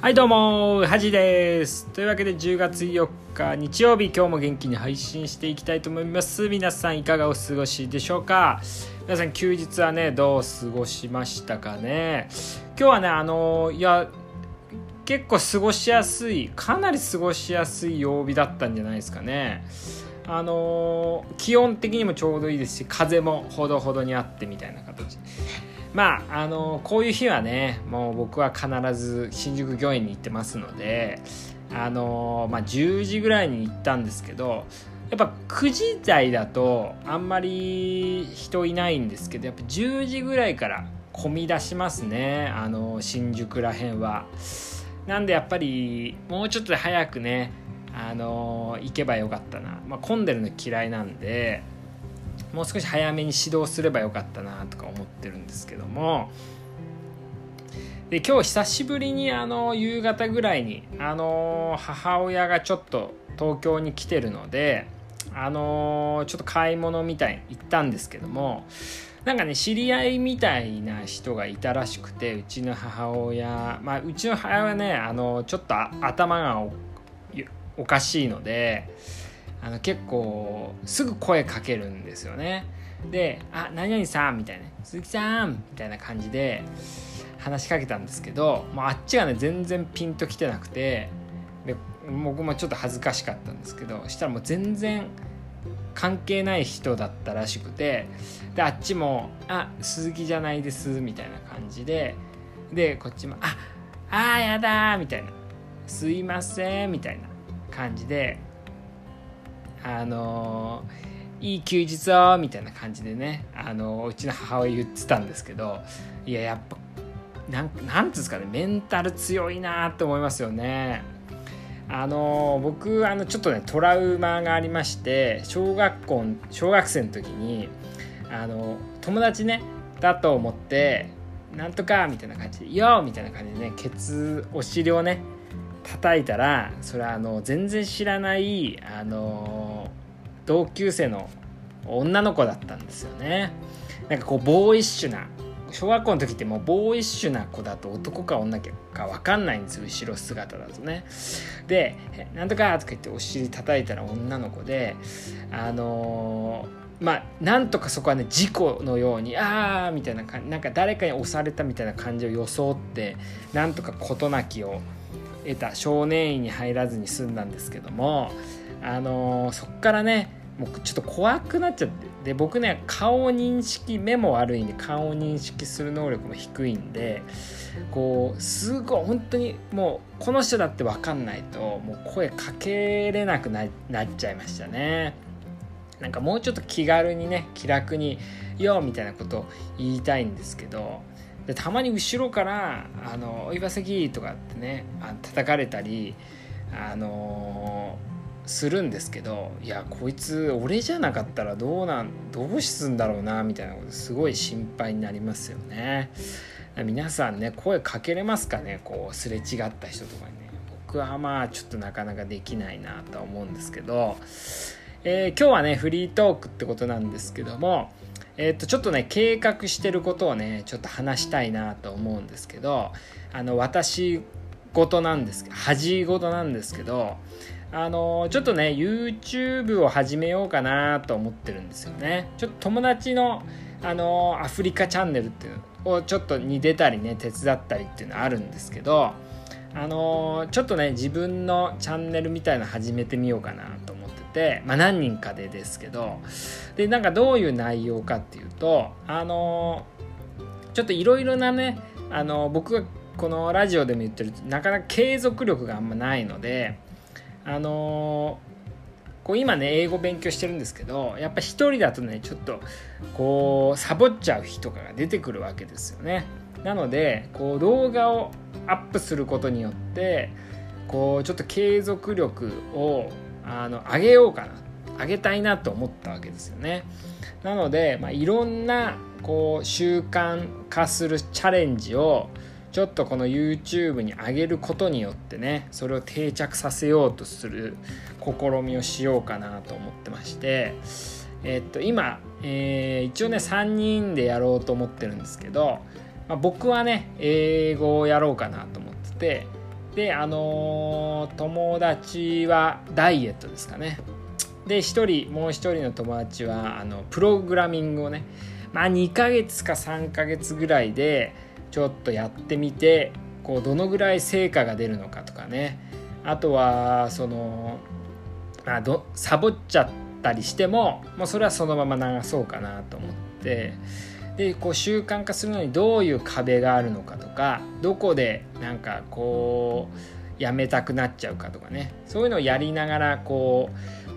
はいどうもはじです。というわけで10月4日日曜日今日も元気に配信していきたいと思います。皆さんいかがお過ごしでしょうか？皆さん休日はねどう過ごしましたかね？今日はねあのいや結構過ごしやすいかなり過ごしやすい曜日だったんじゃないですかね。あの気温的にもちょうどいいですし風もほどほどにあってみたいな形。まああのこういう日はねもう僕は必ず新宿御苑に行ってますのであの、まあ、10時ぐらいに行ったんですけどやっぱ9時台だとあんまり人いないんですけどやっぱ10時ぐらいから混み出しますねあの新宿らへんは。なんでやっぱりもうちょっと早くねあの行けばよかったな、まあ、混んでるの嫌いなんでもう少し早めに指導すればよかったなとか思ってるんですけども。で今日久しぶりにあの夕方ぐらいにあの母親がちょっと東京に来てるのであのちょっと買い物みたいに行ったんですけどもなんかね知り合いみたいな人がいたらしくてうちの母親まあうちの母親はねあのちょっと頭がおかしいのであの結構すぐ声かけるんですよね。で「あ何々さん」みたいな「鈴木さん」みたいな感じで話しかけたんですけどもうあっちがね全然ピンときてなくてで僕もちょっと恥ずかしかったんですけどしたらもう全然関係ない人だったらしくてであっちも「あ鈴木じゃないです」みたいな感じででこっちも「ああやだ」みたいな「すいません」みたいな感じであのいい休日をみたいな感じでねあのうちの母親言ってたんですけどいややっぱなんなんうんですかねメンタル強いなって思いますよね。あの僕あのちょっとねトラウマがありまして小学校小学生の時にあの友達ねだと思ってなんとかみたいな感じで「よ!」みたいな感じでねケツお尻をね叩いたらそれはあの全然知らないあの同級生の女の子だったんですよね。なんかこうボーイッシュな小学校の時ってもうボーイッシュな子だと男か女か分かんないんですよ後ろ姿だとね。で「なんとか」とか言ってお尻叩いたら女の子であのー、まあなんとかそこはね事故のように「ああ」みたいな感じなんか誰かに押されたみたいな感じを装ってなんとか事なきを得た少年院に入らずに済んだんですけどもあのー、そっからねもうちょっと怖くなっちゃって。で僕ね顔認識目も悪いんで顔を認識する能力も低いんでこうすごい本当にもうこの人だって分かんないともう声かけれなくなっちゃいましたね。なんかもうちょっと気軽にね気楽に「よ」みたいなことを言いたいんですけどでたまに後ろから「あの岩崎」とかってねあ叩かれたりあのーするんですけどいやこいつ俺じゃなかったらどうなんどうすんだろうなみたいなことすごい心配になりますよね。皆さんね声かけれますかねこうすれ違った人とかにね。僕はまあちょっとなかなかできないなとは思うんですけど、えー、今日はねフリートークってことなんですけどもえー、とちょっとね計画してることをねちょっと話したいなと思うんですけどあの私事なんですけど恥事なんですけどあのちょっとね YouTube を始めようかなと思ってるんですよね。ちょっと友達のあのアフリカチャンネルっていうのをちょっとに出たりね手伝ったりっていうのはあるんですけどあのちょっとね自分のチャンネルみたいなの始めてみようかなと思っててまあ何人かでですけどでなんかどういう内容かっていうとあのちょっといろいろなねあの僕がこのラジオでも言ってるなかなか継続力があんまないのであのー、こう今ね英語勉強してるんですけどやっぱ一人だとねちょっとこうサボっちゃう日とかが出てくるわけですよね。なのでこう動画をアップすることによってこうちょっと継続力をあの上げようかな。上げたいなと思ったわけですよね。なので、まあ、いろんなこう習慣化するチャレンジをちょっとこの YouTube に上げることによってねそれを定着させようとする試みをしようかなと思ってましてえ、っと今、えー、一応ね3人でやろうと思ってるんですけど、まあ、僕はね英語をやろうかなと思っててであの、友達はダイエットですかね。で1人もう1人の友達はあのプログラミングをねまあ2ヶ月か3ヶ月ぐらいでちょっとやってみてこうどのぐらい成果が出るのかとかね。あとはその、あ、どサボっちゃったりしてももうそれはそのまま流そうかなと思って。でこう習慣化するのにどういう壁があるのかとかどこでなんかこうやめたくなっちゃうかとかね。そういうのをやりながらこ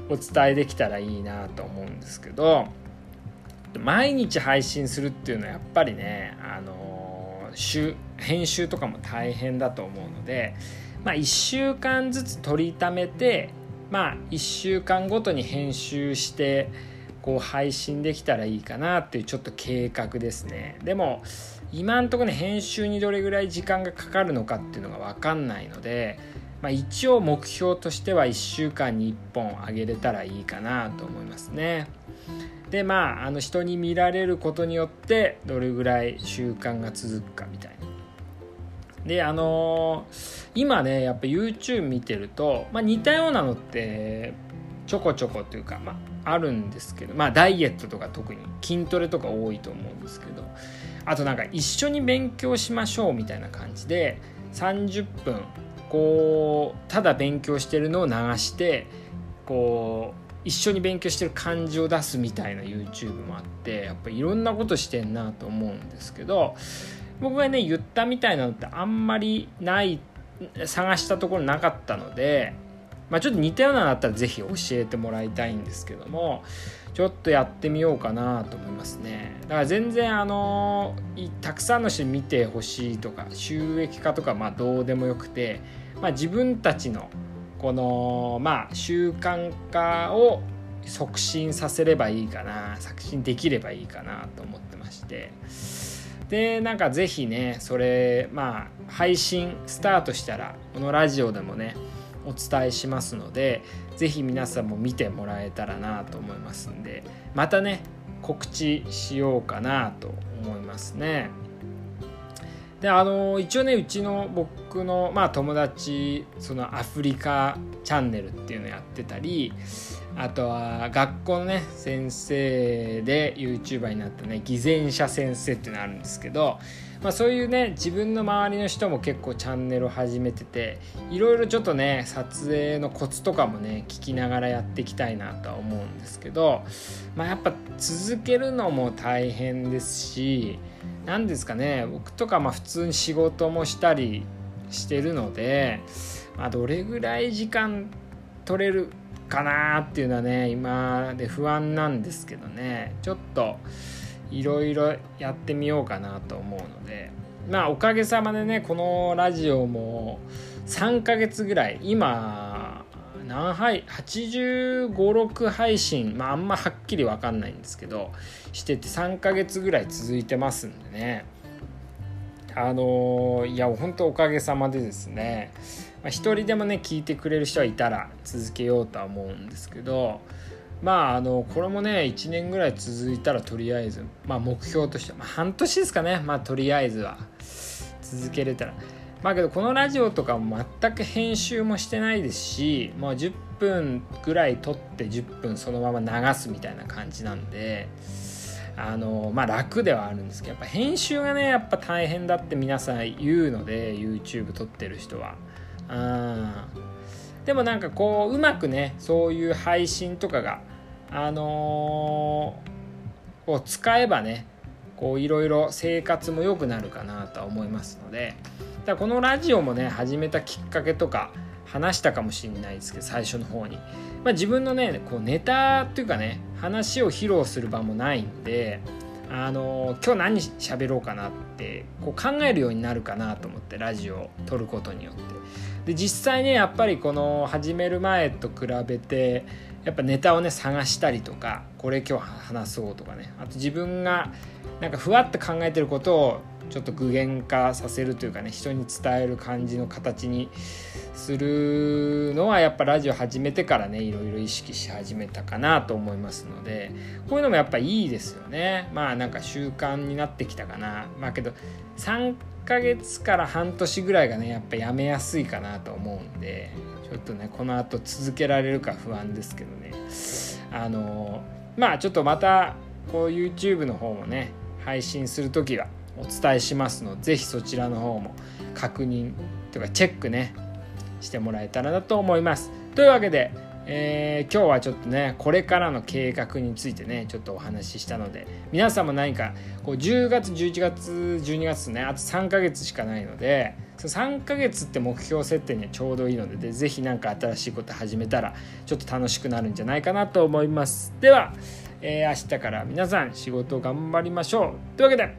うお伝えできたらいいなと思うんですけど毎日配信するっていうのはやっぱりねあの週編集とかも大変だと思うので、まあ、1週間ずつ取りためてまあ1週間ごとに編集してこう配信できたらいいかなっていうちょっと計画ですね。でも今んとこね編集にどれぐらい時間がかかるのかっていうのが分かんないので、まあ、一応目標としては1週間に1本あげれたらいいかなと思いますね。でまああの人に見られることによってどれぐらい習慣が続くかみたいな。であのー、今ねやっぱ YouTube 見てると、まあ、似たようなのってちょこちょこというか、まあ、あるんですけどまあダイエットとか特に筋トレとか多いと思うんですけどあとなんか一緒に勉強しましょうみたいな感じで30分こうただ勉強してるのを流してこう一緒に勉強してる感じを出すみたいな YouTube もあってやっぱいろんなことしてんなと思うんですけど僕がね言ったみたいなのってあんまりない探したところなかったので、まあ、ちょっと似たようなのあったら是非教えてもらいたいんですけどもちょっとやってみようかなと思いますね。だから全然あのたくさんの人に見てほしいとか収益化とかまあどうでもよくて、まあ、自分たちのこのまあ習慣化を促進させればいいかな促進できればいいかなと思ってましてでなんか是非ねそれまあ配信スタートしたらこのラジオでもねお伝えしますので是非皆さんも見てもらえたらなと思いますんでまたね告知しようかなと思いますね。であの一応ねうちの僕の、まあ、友達そのアフリカチャンネルっていうのやってたりあとは学校のね先生で YouTuber になったね偽善者先生っていうのがあるんですけど、まあ、そういうね自分の周りの人も結構チャンネルを始めてていろいろちょっとね撮影のコツとかもね聞きながらやっていきたいなとは思うんですけど、まあ、やっぱ続けるのも大変ですし何ですかね僕とかまあ普通に仕事もしたりしてるので、まあ、どれぐらい時間取れるかなっていうのはね今で不安なんですけどねちょっといろいろやってみようかなと思うので。まあおかげさまでねこのラジオも3ヶ月ぐらい今何配8 5 6配信まああんまはっきり分かんないんですけどしてて3ヶ月ぐらい続いてますんでね。あの、いや本当おかげさまでですね、一人でもね聞いてくれる人はいたら続けようとは思うんですけどまああのこれもね1年ぐらい続いたらとりあえず、まあ、目標としては、まあ、半年ですかね。まあとりあえずは。続けれたら。まあけどこのラジオとかも全く編集もしてないですしもう10分ぐらい撮って10分そのまま流すみたいな感じなんであのまあ楽ではあるんですけどやっぱ編集がねやっぱ大変だって皆さん言うので YouTube 撮ってる人は。うんでもなんかこううまくねそういう配信とかがあのー、を使えばねこういろいろ生活も良くなるかなとは思いますのでだこのラジオもね始めたきっかけとか話したかもしれないですけど最初の方に、まあ、自分のねこうネタっていうかね話を披露する場もないんであの今日何喋ろうかなってこう考えるようになるかなと思ってラジオを撮ることによって。で実際ねやっぱりこの始める前と比べてやっぱネタをね探したりとかこれ今日話そうとかね。あと自分がなんかふわって考えてることをちょっと具現化させるというかね人に伝える感じの形にするのはやっぱラジオ始めてからねいろいろ意識し始めたかなと思いますのでこういうのもやっぱいいですよね。まあなんか習慣になってきたかな。まあけど3ヶ月から半年ぐらいがねやっぱやめやすいかなと思うんで。ちょっとねこのあと続けられるか不安ですけどねあのまあちょっとまたこう YouTube の方もね配信する時はお伝えしますので是非そちらの方も確認というかチェックねしてもらえたらなと思います。というわけで、えー、今日はちょっとねこれからの計画についてねちょっとお話ししたので皆さんも何かこう10月11月12月ねあと3ヶ月しかないので3ヶ月って目標設定にはちょうどいいので是非何か新しいこと始めたらちょっと楽しくなるんじゃないかなと思います。では、えー、明日から皆さん仕事頑張りましょう。というわけで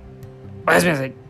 おやすみなさい。